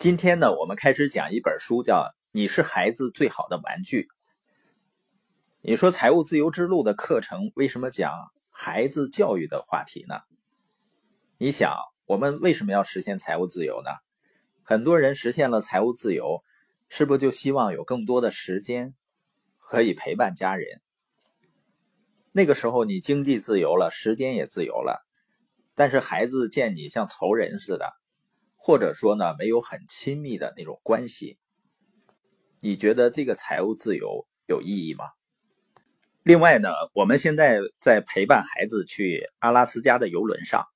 今天呢，我们开始讲一本书，叫《你是孩子最好的玩具》。你说财务自由之路的课程为什么讲孩子教育的话题呢？你想，我们为什么要实现财务自由呢？很多人实现了财务自由，是不是就希望有更多的时间可以陪伴家人？那个时候你经济自由了，时间也自由了，但是孩子见你像仇人似的，或者说呢没有很亲密的那种关系，你觉得这个财务自由有意义吗？另外呢，我们现在在陪伴孩子去阿拉斯加的游轮上，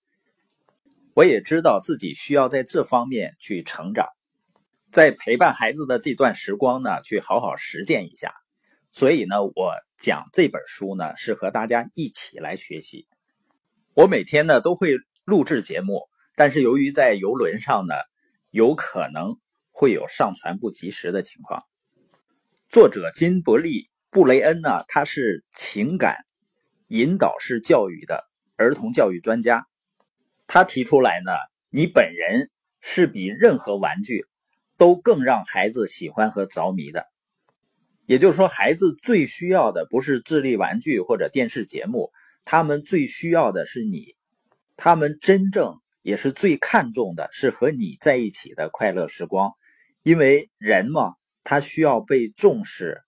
我也知道自己需要在这方面去成长，在陪伴孩子的这段时光呢，去好好实践一下。所以呢，我讲这本书呢，是和大家一起来学习。我每天呢都会录制节目，但是由于在游轮上呢，有可能会有上传不及时的情况。作者金伯利·布雷恩呢，他是情感引导式教育的儿童教育专家。他提出来呢，你本人是比任何玩具都更让孩子喜欢和着迷的。也就是说，孩子最需要的不是智力玩具或者电视节目，他们最需要的是你。他们真正也是最看重的是和你在一起的快乐时光。因为人嘛，他需要被重视，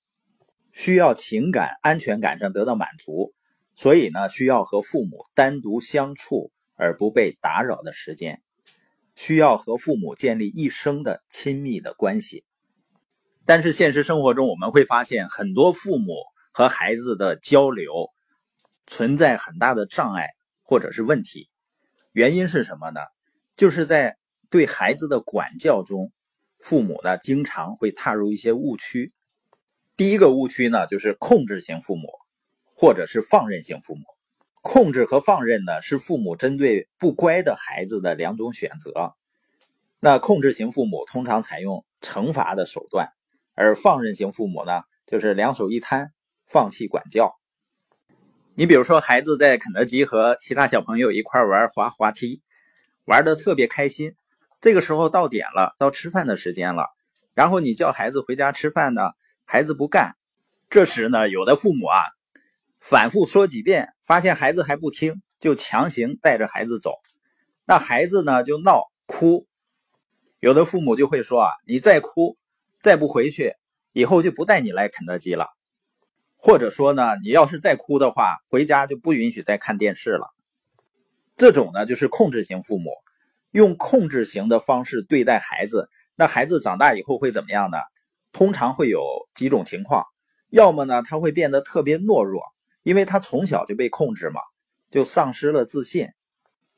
需要情感安全感上得到满足，所以呢，需要和父母单独相处而不被打扰的时间，需要和父母建立一生的亲密的关系。但是现实生活中，我们会发现很多父母和孩子的交流存在很大的障碍或者是问题。原因是什么呢？就是在对孩子的管教中，父母呢经常会踏入一些误区。第一个误区呢，就是控制型父母或者是放任型父母。控制和放任呢，是父母针对不乖的孩子的两种选择。那控制型父母通常采用惩罚的手段。而放任型父母呢，就是两手一摊，放弃管教。你比如说，孩子在肯德基和其他小朋友一块玩滑滑梯，玩的特别开心。这个时候到点了，到吃饭的时间了，然后你叫孩子回家吃饭呢，孩子不干。这时呢，有的父母啊，反复说几遍，发现孩子还不听，就强行带着孩子走。那孩子呢，就闹哭。有的父母就会说啊，你再哭。再不回去，以后就不带你来肯德基了。或者说呢，你要是再哭的话，回家就不允许再看电视了。这种呢，就是控制型父母，用控制型的方式对待孩子。那孩子长大以后会怎么样呢？通常会有几种情况，要么呢，他会变得特别懦弱，因为他从小就被控制嘛，就丧失了自信，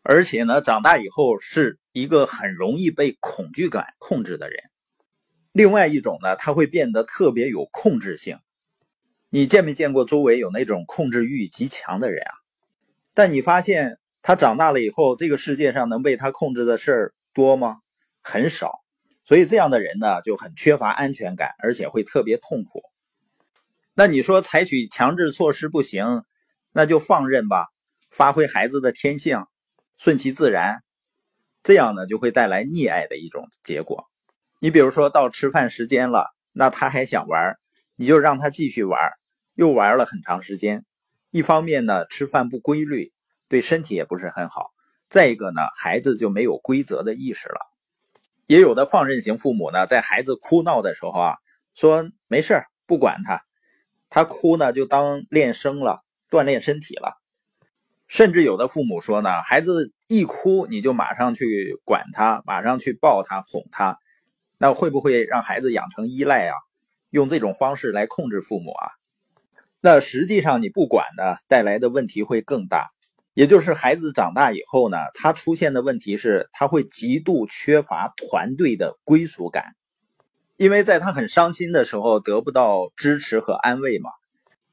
而且呢，长大以后是一个很容易被恐惧感控制的人。另外一种呢，他会变得特别有控制性。你见没见过周围有那种控制欲极强的人啊？但你发现他长大了以后，这个世界上能被他控制的事儿多吗？很少。所以这样的人呢，就很缺乏安全感，而且会特别痛苦。那你说采取强制措施不行，那就放任吧，发挥孩子的天性，顺其自然，这样呢就会带来溺爱的一种结果。你比如说到吃饭时间了，那他还想玩，你就让他继续玩，又玩了很长时间。一方面呢，吃饭不规律，对身体也不是很好；再一个呢，孩子就没有规则的意识了。也有的放任型父母呢，在孩子哭闹的时候啊，说没事不管他，他哭呢就当练声了，锻炼身体了。甚至有的父母说呢，孩子一哭你就马上去管他，马上去抱他，哄他。那会不会让孩子养成依赖啊？用这种方式来控制父母啊？那实际上你不管呢，带来的问题会更大。也就是孩子长大以后呢，他出现的问题是，他会极度缺乏团队的归属感，因为在他很伤心的时候得不到支持和安慰嘛，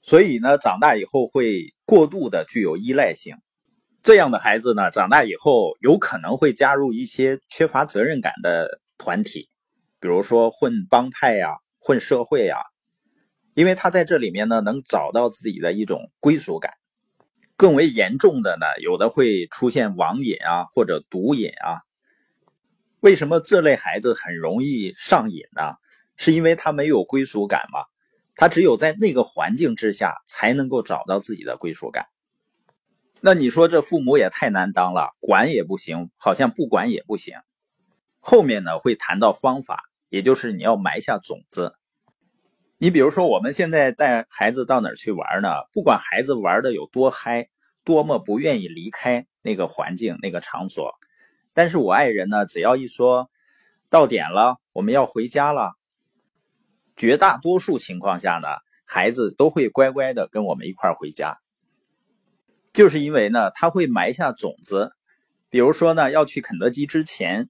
所以呢，长大以后会过度的具有依赖性。这样的孩子呢，长大以后有可能会加入一些缺乏责任感的团体。比如说混帮派呀，混社会呀，因为他在这里面呢，能找到自己的一种归属感。更为严重的呢，有的会出现网瘾啊，或者毒瘾啊。为什么这类孩子很容易上瘾呢？是因为他没有归属感吗？他只有在那个环境之下，才能够找到自己的归属感。那你说这父母也太难当了，管也不行，好像不管也不行。后面呢会谈到方法，也就是你要埋下种子。你比如说，我们现在带孩子到哪儿去玩呢？不管孩子玩的有多嗨，多么不愿意离开那个环境、那个场所，但是我爱人呢，只要一说到点了，我们要回家了。绝大多数情况下呢，孩子都会乖乖的跟我们一块回家，就是因为呢，他会埋下种子。比如说呢，要去肯德基之前，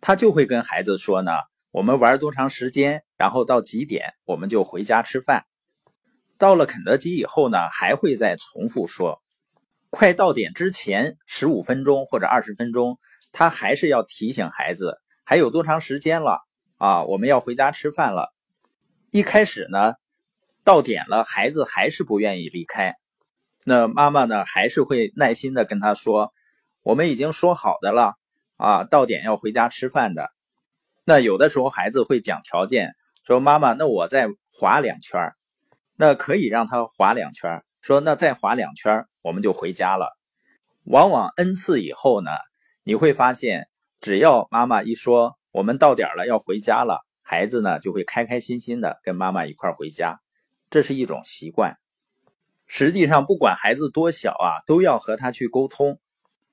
他就会跟孩子说呢，我们玩多长时间，然后到几点我们就回家吃饭。到了肯德基以后呢，还会再重复说，快到点之前十五分钟或者二十分钟，他还是要提醒孩子还有多长时间了啊，我们要回家吃饭了。一开始呢，到点了，孩子还是不愿意离开。那妈妈呢，还是会耐心的跟他说：“我们已经说好的了啊，到点要回家吃饭的。”那有的时候孩子会讲条件，说：“妈妈，那我再滑两圈那可以让他滑两圈说：“那再滑两圈我们就回家了。”往往 n 次以后呢，你会发现，只要妈妈一说“我们到点了，要回家了”。孩子呢就会开开心心的跟妈妈一块回家，这是一种习惯。实际上，不管孩子多小啊，都要和他去沟通，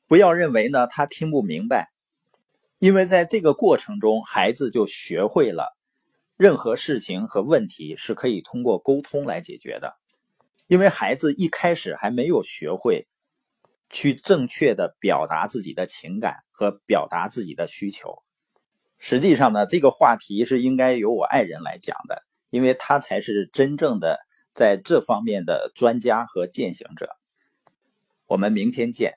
不要认为呢他听不明白，因为在这个过程中，孩子就学会了任何事情和问题是可以通过沟通来解决的。因为孩子一开始还没有学会去正确的表达自己的情感和表达自己的需求。实际上呢，这个话题是应该由我爱人来讲的，因为他才是真正的在这方面的专家和践行者。我们明天见。